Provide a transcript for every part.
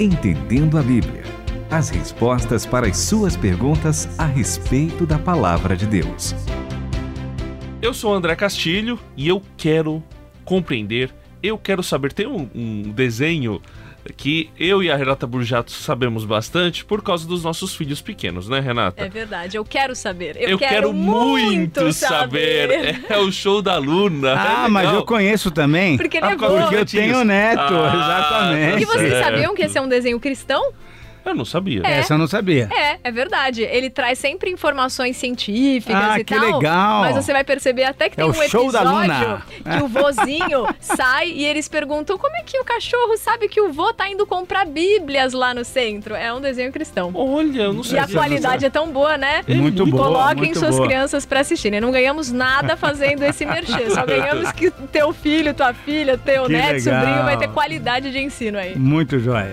Entendendo a Bíblia. As respostas para as suas perguntas a respeito da palavra de Deus. Eu sou André Castilho e eu quero compreender, eu quero saber. Tem um, um desenho que eu e a Renata Burjato sabemos bastante por causa dos nossos filhos pequenos, né, Renata? É verdade, eu quero saber. Eu, Eu quero, muito saber. É o show da Luna. Ah, É mas eu conheço também. Porque ele é Ah, bom. Porque eu tenho neto, Ah, exatamente. E vocês sabiam que esse é um desenho cristão? Eu não sabia. É. Essa eu não sabia. É, é verdade. Ele traz sempre informações científicas Ah, e que tal. legal. Mas você vai perceber até que É tem o um show da episódio Luna. que o vozinho sai e eles perguntam como é que o cachorro sabe que o vô tá indo comprar bíblias lá no centro. É um desenho cristão. Olha, eu não E sei. a qualidade é tão boa, né? Muito boa, Coloquem muito suas boa. crianças pra assistirem. Não ganhamos nada fazendo esse merchan. Só ganhamos que teu filho, tua filha, teu Que neto, legal. sobrinho vai ter qualidade de ensino aí. Muito jóia.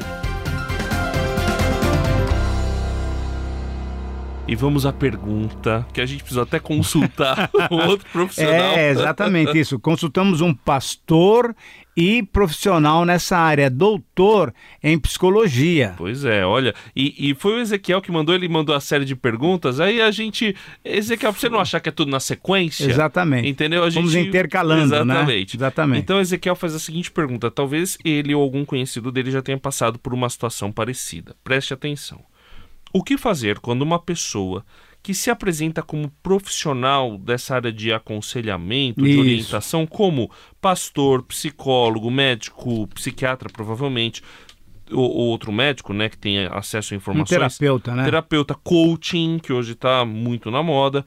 E vamos à pergunta que a gente precisa até consultar um outro profissional. É, exatamente isso. Consultamos um pastor e profissional nessa área, doutor em psicologia. Pois é, olha, e, e foi o Ezequiel que mandou, ele mandou a série de perguntas, aí a gente, Ezequiel, pra você não achar que é tudo na sequência, Exatamente. entendeu? A gente... Vamos intercalando, Exatamente. né? Exatamente. Então Ezequiel faz a seguinte pergunta, talvez ele ou algum conhecido dele já tenha passado por uma situação parecida. Preste atenção. O que fazer quando uma pessoa que se apresenta como profissional dessa área de aconselhamento, de Isso. orientação, como pastor, psicólogo, médico, psiquiatra, provavelmente, ou, ou outro médico, né, que tem acesso a Um informações, terapeuta, né? terapeuta, coaching, que hoje está muito na moda.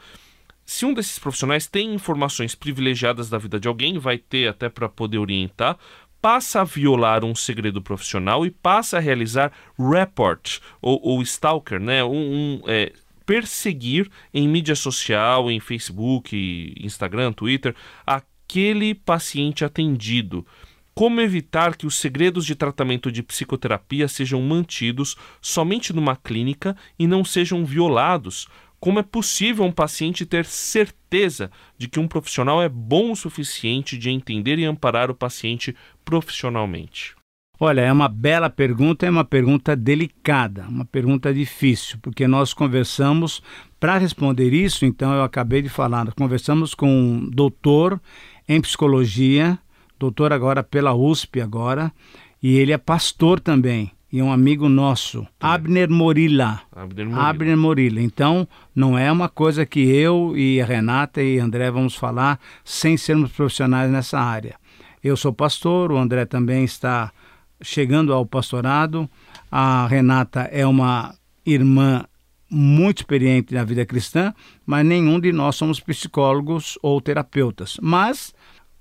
Se um desses profissionais tem informações privilegiadas da vida de alguém, vai ter até para poder orientar, passa a violar um segredo profissional e passa a realizar report ou, ou stalker, né? Um, um, é, perseguir em mídia social, em Facebook, Instagram, Twitter, aquele paciente atendido. Como evitar que os segredos de tratamento de psicoterapia sejam mantidos somente numa clínica e não sejam violados? Como é possível um paciente ter certeza de que um profissional é bom o suficiente de entender e amparar o paciente profissionalmente? Olha, é uma bela pergunta, é uma pergunta delicada, uma pergunta difícil, porque nós conversamos, para responder isso, então eu acabei de falar, conversamos com um doutor em psicologia, doutor agora pela USP agora, e ele é pastor também, e um amigo nosso, Abner Morila. Abner Murilo. Abner Morila. Então, não é uma coisa que eu e a Renata e André vamos falar sem sermos profissionais nessa área. Eu sou pastor, o André também está chegando ao pastorado. A Renata é uma irmã muito experiente na vida cristã, mas nenhum de nós somos psicólogos ou terapeutas. Mas,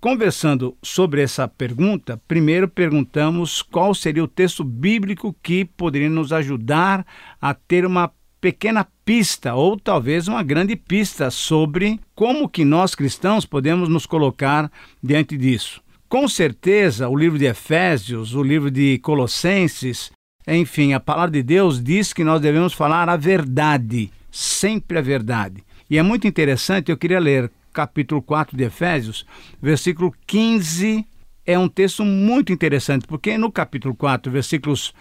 conversando sobre essa pergunta, primeiro perguntamos qual seria o texto bíblico que poderia nos ajudar a ter uma pequena pista ou talvez uma grande pista sobre como que nós cristãos podemos nos colocar diante disso. Com certeza, o livro de Efésios, o livro de Colossenses, enfim, a palavra de Deus diz que nós devemos falar a verdade, sempre a verdade. E é muito interessante, eu queria ler capítulo 4 de Efésios, versículo 15, é um texto muito interessante, porque no capítulo 4, versículos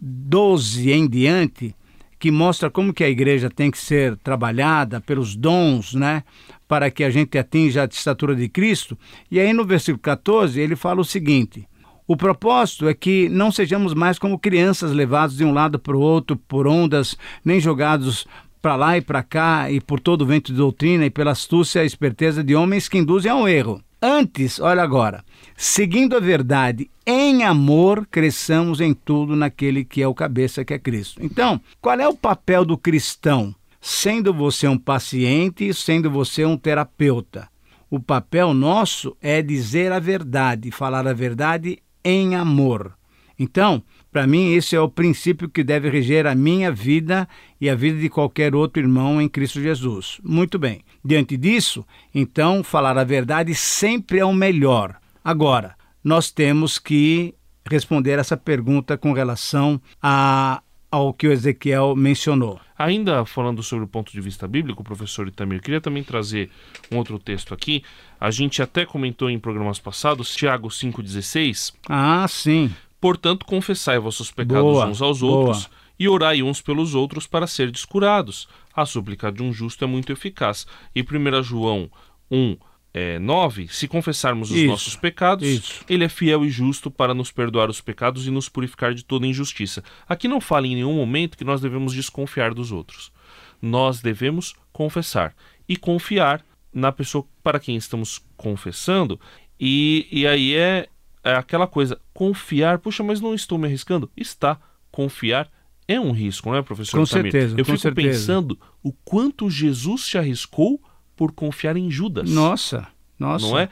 12 em diante, que mostra como que a igreja tem que ser trabalhada pelos dons, né, para que a gente atinja a estatura de Cristo. E aí no versículo 14 ele fala o seguinte: o propósito é que não sejamos mais como crianças levados de um lado para o outro por ondas, nem jogados para lá e para cá e por todo o vento de doutrina e pela astúcia e esperteza de homens que induzem ao erro. Antes, olha agora, seguindo a verdade em amor, cresçamos em tudo naquele que é o cabeça, que é Cristo. Então, qual é o papel do cristão? Sendo você um paciente, sendo você um terapeuta. O papel nosso é dizer a verdade, falar a verdade em amor. Então, para mim, esse é o princípio que deve reger a minha vida e a vida de qualquer outro irmão em Cristo Jesus. Muito bem. Diante disso, então, falar a verdade sempre é o melhor. Agora, nós temos que responder essa pergunta com relação a, ao que o Ezequiel mencionou. Ainda falando sobre o ponto de vista bíblico, professor Itamir, queria também trazer um outro texto aqui. A gente até comentou em programas passados, Tiago 5,16. Ah, sim. Portanto, confessai vossos pecados Boa, uns aos boa. outros e orai uns pelos outros para serdes curados. A súplica de um justo é muito eficaz. E 1 João 1, é, 9, se confessarmos os Isso, nossos pecados, isso. ele é fiel e justo para nos perdoar os pecados e nos purificar de toda injustiça. Aqui não fala em nenhum momento que nós devemos desconfiar dos outros. Nós devemos confessar e confiar na pessoa para quem estamos confessando. E, e aí é, é aquela coisa, confiar, puxa, mas não estou me arriscando? Está. Confiar é um risco, não é, professor? Com Tamir? certeza, Eu com fico certeza. pensando o quanto Jesus se arriscou por confiar em Judas. Nossa, nossa. Não é?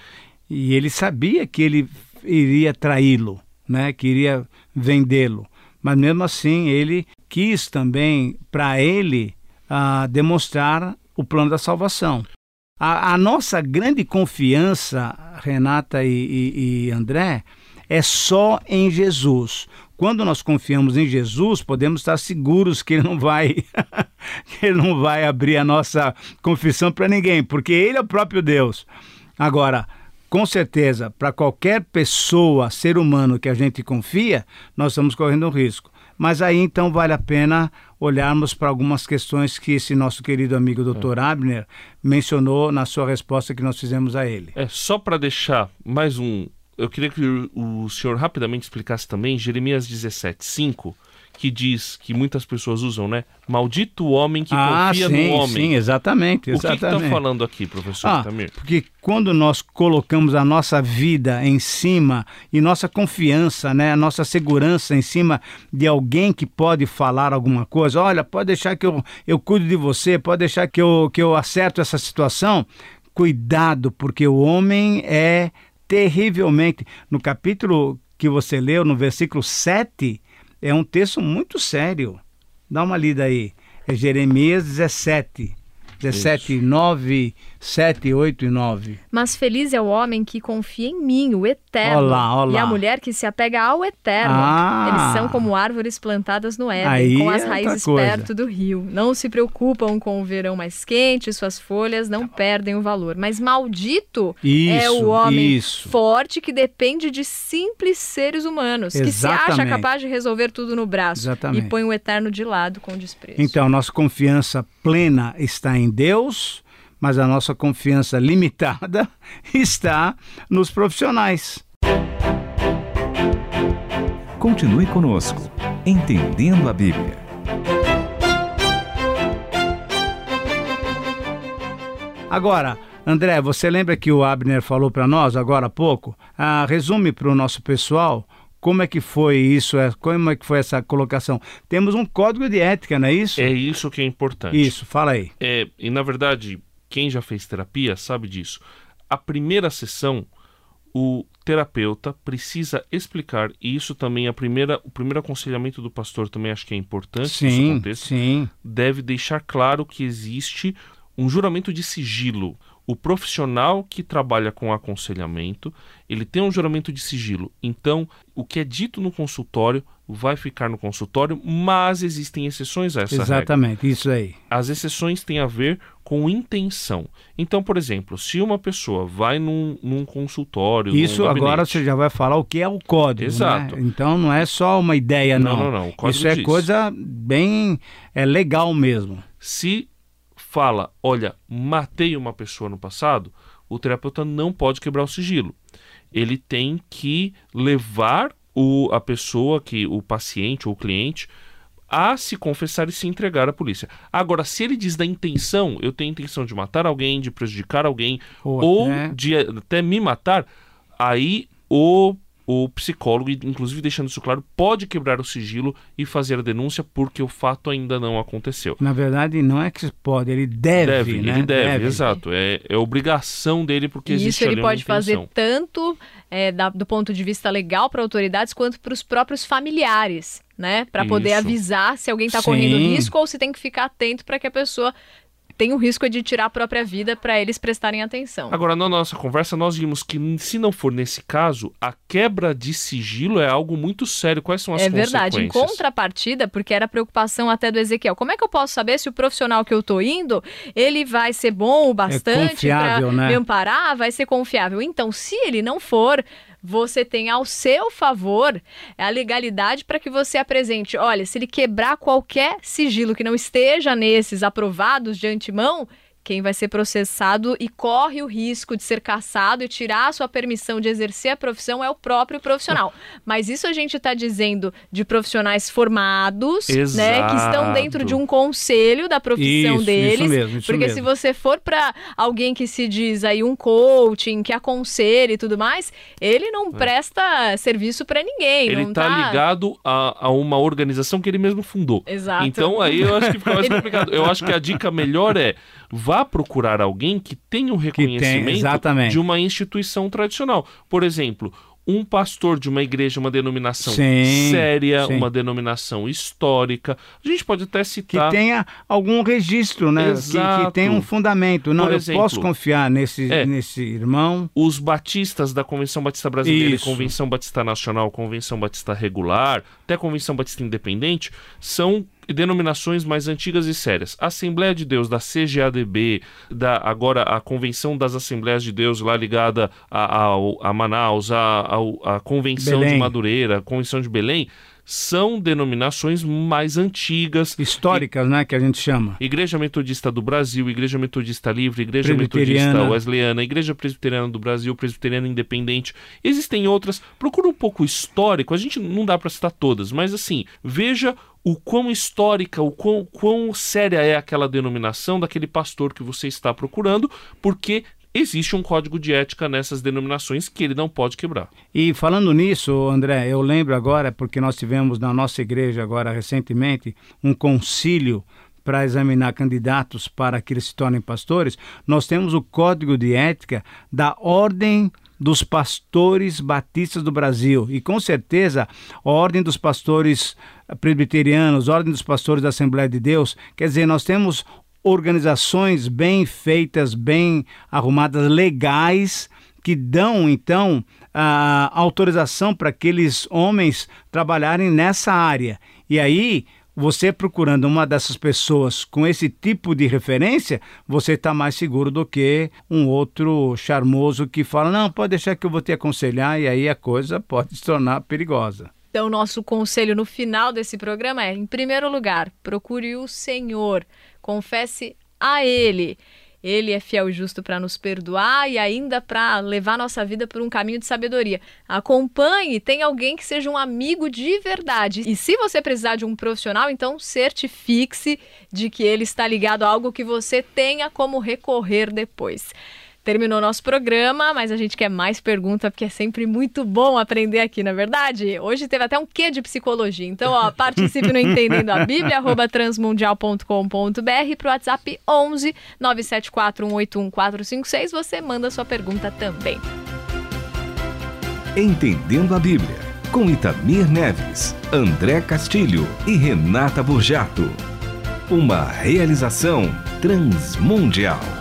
E ele sabia que ele iria traí-lo, né? Que iria vendê-lo. Mas mesmo assim, ele quis também, para ele, ah, demonstrar o plano da salvação. A, a nossa grande confiança, Renata e, e- e André, é só em Jesus. Quando nós confiamos em Jesus, podemos estar seguros que ele não vai que ele não vai abrir a nossa confissão para ninguém, porque ele é o próprio Deus. Agora, com certeza, para qualquer pessoa, ser humano que a gente confia, nós estamos correndo um risco. Mas aí então vale a pena olharmos para algumas questões que esse nosso querido amigo Dr. Abner mencionou na sua resposta que nós fizemos a ele. É, só para deixar mais um. Eu queria que o, o senhor rapidamente explicasse também Jeremias 17, 5, que diz que muitas pessoas usam, né? Maldito o homem que ah, confia sim, no homem. sim, exatamente, O que exatamente. está falando aqui, professor Ah, Tamir? porque quando nós colocamos a nossa vida em cima e nossa confiança, né, a nossa segurança em cima de alguém que pode falar alguma coisa, olha, pode deixar que eu, eu cuido de você, pode deixar que eu, que eu acerto essa situação, cuidado, porque o homem é terrivelmente. No capítulo que você leu, no versículo 7, é um texto muito sério. Dá uma lida aí. É Jeremias 17. 17, 9, 7, 8 e 9. Mas feliz é o homem que confia em mim, o eterno. Olá, olá. E a mulher que se apega ao eterno. Ah. Eles são como árvores plantadas no Éden, com as é raízes perto do rio. Não se preocupam com o verão mais quente, suas folhas não perdem o valor. Mas maldito é Isso, o homem isso. forte que depende de simples seres humanos, que se acha Exatamente. capaz de resolver tudo no braço Exatamente. e põe o eterno de lado com desprezo. Então, nossa confiança plena está em Deus, mas a nossa confiança limitada está nos profissionais. Continue conosco, Entendendo a Bíblia. Agora, André, você lembra que o Abner falou para nós agora há pouco? Ah, resume para o nosso pessoal como é que foi isso, é, como é que foi essa colocação. Temos um código de ética, não é isso? É isso que é importante. Isso, fala aí. É, e na verdade, quem já fez terapia sabe disso. A primeira sessão, o terapeuta precisa explicar, e isso também a primeira, o primeiro aconselhamento do pastor também acho que é importante que isso Sim, aconteça, sim. deve deixar claro que existe um juramento de sigilo. O profissional que trabalha com aconselhamento, ele tem um juramento de sigilo. Então, o que é dito no consultório vai ficar no consultório, mas existem exceções a essa regra. Exatamente, isso aí. As exceções têm a ver com intenção. Então, por exemplo, se uma pessoa vai num, num consultório. num Isso agora gabinete- você já vai falar o que é o código. Exato. né? Então não é só uma ideia, Não, não. não, não, Isso é diz. coisa bem é legal mesmo. Se fala, olha, matei uma pessoa no passado, o terapeuta não pode quebrar o sigilo. Ele tem que levar o, a pessoa, que o paciente ou o cliente, a se confessar e se entregar à polícia. Agora, se ele diz da intenção, eu tenho intenção de matar alguém, de prejudicar alguém, Ou, ou né? de até me matar, aí o, o psicólogo, e inclusive deixando isso claro, pode quebrar o sigilo e fazer a denúncia porque o fato ainda não aconteceu. Na verdade, não é que pode, ele deve, né? ele deve, exato. É, é obrigação dele porque E existe isso ele ali uma pode fazer tanto é, da- do ponto de vista legal para autoridades quanto para os próprios familiares, né? Para poder avisar se alguém está correndo risco ou se tem que ficar atento para que a pessoa tenha o risco de tirar a própria vida para eles prestarem atenção. Agora, na nossa conversa, nós vimos que se não for nesse caso, a quebra de sigilo é algo muito sério. Quais são as É verdade. Em consequências? contrapartida, porque era preocupação até do Ezequiel. Como é que eu posso saber se o profissional que eu tô indo, ele vai ser bom o bastante confiável, para né? me amparar, vai ser confiável? Então, se ele não for, você tem ao seu favor a legalidade para que você apresente. Olha, se ele quebrar qualquer sigilo que não esteja nesses aprovados de antemão, quem vai ser processado e corre o risco de ser caçado e tirar a sua permissão de exercer a profissão é o próprio profissional. Mas isso a gente está dizendo de profissionais formados, né, que estão dentro de um conselho da profissão Isso, deles. isso mesmo, isso porque se mesmo. você for para alguém que se diz aí um coaching, que aconselha e tudo mais, ele não presta serviço para ninguém. É. Ele não tá tá ligado a, a uma organização que ele mesmo fundou. Exato. Então aí eu acho que fica mais complicado. Eu acho que a dica melhor é vá procurar alguém que tenha um tem, reconhecimento exatamente. de uma instituição tradicional. Por exemplo, um pastor de uma igreja, uma denominação Sim, séria, sim. uma denominação histórica. A gente pode até que citar. tenha algum registro, né? Que, que Exato. tenha um fundamento. Não, Por eu exemplo, posso confiar nesse, é. nesse irmão. os batistas da Convenção Batista Brasileira, Isso. Convenção Batista Nacional, Convenção Batista Regular, até Convenção Batista Independente, são denominações mais antigas e sérias. A Assembleia de Deus da CGADB, da, agora a Convenção das Assembleias de Deus lá ligada a, a, a Manaus, a, a, a Convenção de Belém. Madureira, a Convenção de Belém, são denominações mais antigas. Históricas, né? Que a gente chama. Igreja Metodista do Brasil, Igreja Metodista Livre, Igreja. Metodista Wesleyana, Igreja Presbiteriana do Brasil, Presbiteriana Independente. Existem outras. Procura um pouco histórico. A gente não dá para citar todas, mas assim, veja o quão histórica, o quão, quão séria é aquela denominação daquele pastor que você está procurando, porque existe um código de ética nessas denominações que ele não pode quebrar. E falando nisso, André, eu lembro agora, porque nós tivemos na nossa igreja agora recentemente um concílio para examinar candidatos para que eles se tornem pastores, nós temos o código de ética da Ordem dos Pastores Batistas do Brasil. E com certeza, a Ordem dos Pastores Presbiterianos, a Ordem dos Pastores da Assembleia de Deus, quer dizer, nós temos organizações bem feitas, bem arrumadas, legais, que dão então a autorização para aqueles homens trabalharem nessa área. E aí, você procurando uma dessas pessoas com esse tipo de referência, você está mais seguro do que um outro charmoso que fala: não, pode deixar que eu vou te aconselhar, e aí a coisa pode se tornar perigosa. Então, nosso conselho no final desse programa é: em primeiro lugar, procure o Senhor, confesse a Ele. Ele é fiel e justo para nos perdoar e ainda para levar nossa vida por um caminho de sabedoria. Acompanhe, tem alguém que seja um amigo de verdade. E se você precisar de um profissional, então certifique-se de que ele está ligado a algo que você tenha como recorrer depois. Terminou nosso programa, mas a gente quer mais pergunta, porque é sempre muito bom aprender aqui, na verdade? Hoje teve até um quê de psicologia. Então, ó, participe no Entendendo a Bíblia, arroba transmundial.com.br, pro WhatsApp 11 974181456, você manda sua pergunta também. Entendendo a Bíblia, com Itamir Neves, André Castilho e Renata Burjato. Uma realização transmundial.